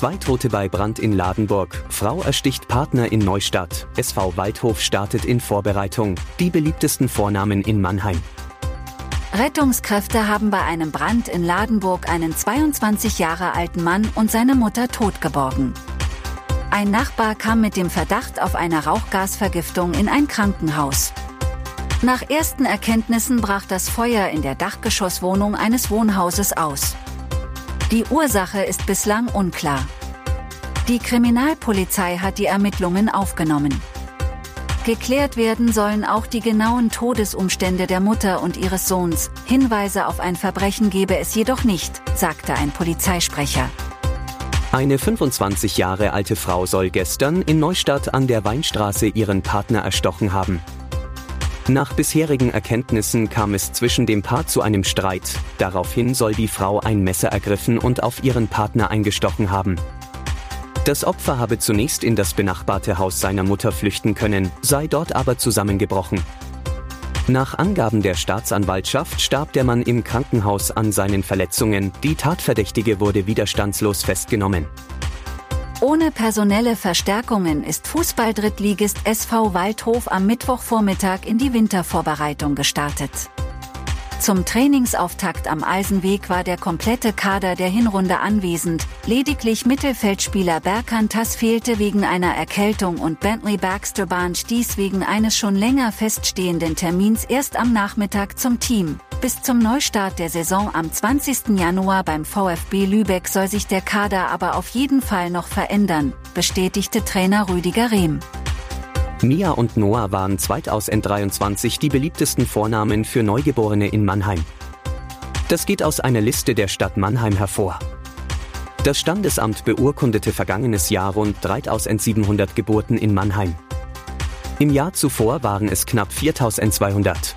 Zwei Tote bei Brand in Ladenburg. Frau ersticht Partner in Neustadt. SV Waldhof startet in Vorbereitung. Die beliebtesten Vornamen in Mannheim. Rettungskräfte haben bei einem Brand in Ladenburg einen 22 Jahre alten Mann und seine Mutter totgeborgen. Ein Nachbar kam mit dem Verdacht auf eine Rauchgasvergiftung in ein Krankenhaus. Nach ersten Erkenntnissen brach das Feuer in der Dachgeschosswohnung eines Wohnhauses aus. Die Ursache ist bislang unklar. Die Kriminalpolizei hat die Ermittlungen aufgenommen. Geklärt werden sollen auch die genauen Todesumstände der Mutter und ihres Sohns. Hinweise auf ein Verbrechen gebe es jedoch nicht, sagte ein Polizeisprecher. Eine 25 Jahre alte Frau soll gestern in Neustadt an der Weinstraße ihren Partner erstochen haben. Nach bisherigen Erkenntnissen kam es zwischen dem Paar zu einem Streit. Daraufhin soll die Frau ein Messer ergriffen und auf ihren Partner eingestochen haben. Das Opfer habe zunächst in das benachbarte Haus seiner Mutter flüchten können, sei dort aber zusammengebrochen. Nach Angaben der Staatsanwaltschaft starb der Mann im Krankenhaus an seinen Verletzungen, die Tatverdächtige wurde widerstandslos festgenommen. Ohne personelle Verstärkungen ist Fußball-Drittligist SV Waldhof am Mittwochvormittag in die Wintervorbereitung gestartet. Zum Trainingsauftakt am Eisenweg war der komplette Kader der Hinrunde anwesend, lediglich Mittelfeldspieler Berkantas fehlte wegen einer Erkältung und Bentley Baxter Bahn stieß wegen eines schon länger feststehenden Termins erst am Nachmittag zum Team. Bis zum Neustart der Saison am 20. Januar beim VfB Lübeck soll sich der Kader aber auf jeden Fall noch verändern, bestätigte Trainer Rüdiger Rehm. Mia und Noah waren 2023 die beliebtesten Vornamen für Neugeborene in Mannheim. Das geht aus einer Liste der Stadt Mannheim hervor. Das Standesamt beurkundete vergangenes Jahr rund 3700 Geburten in Mannheim. Im Jahr zuvor waren es knapp 4200.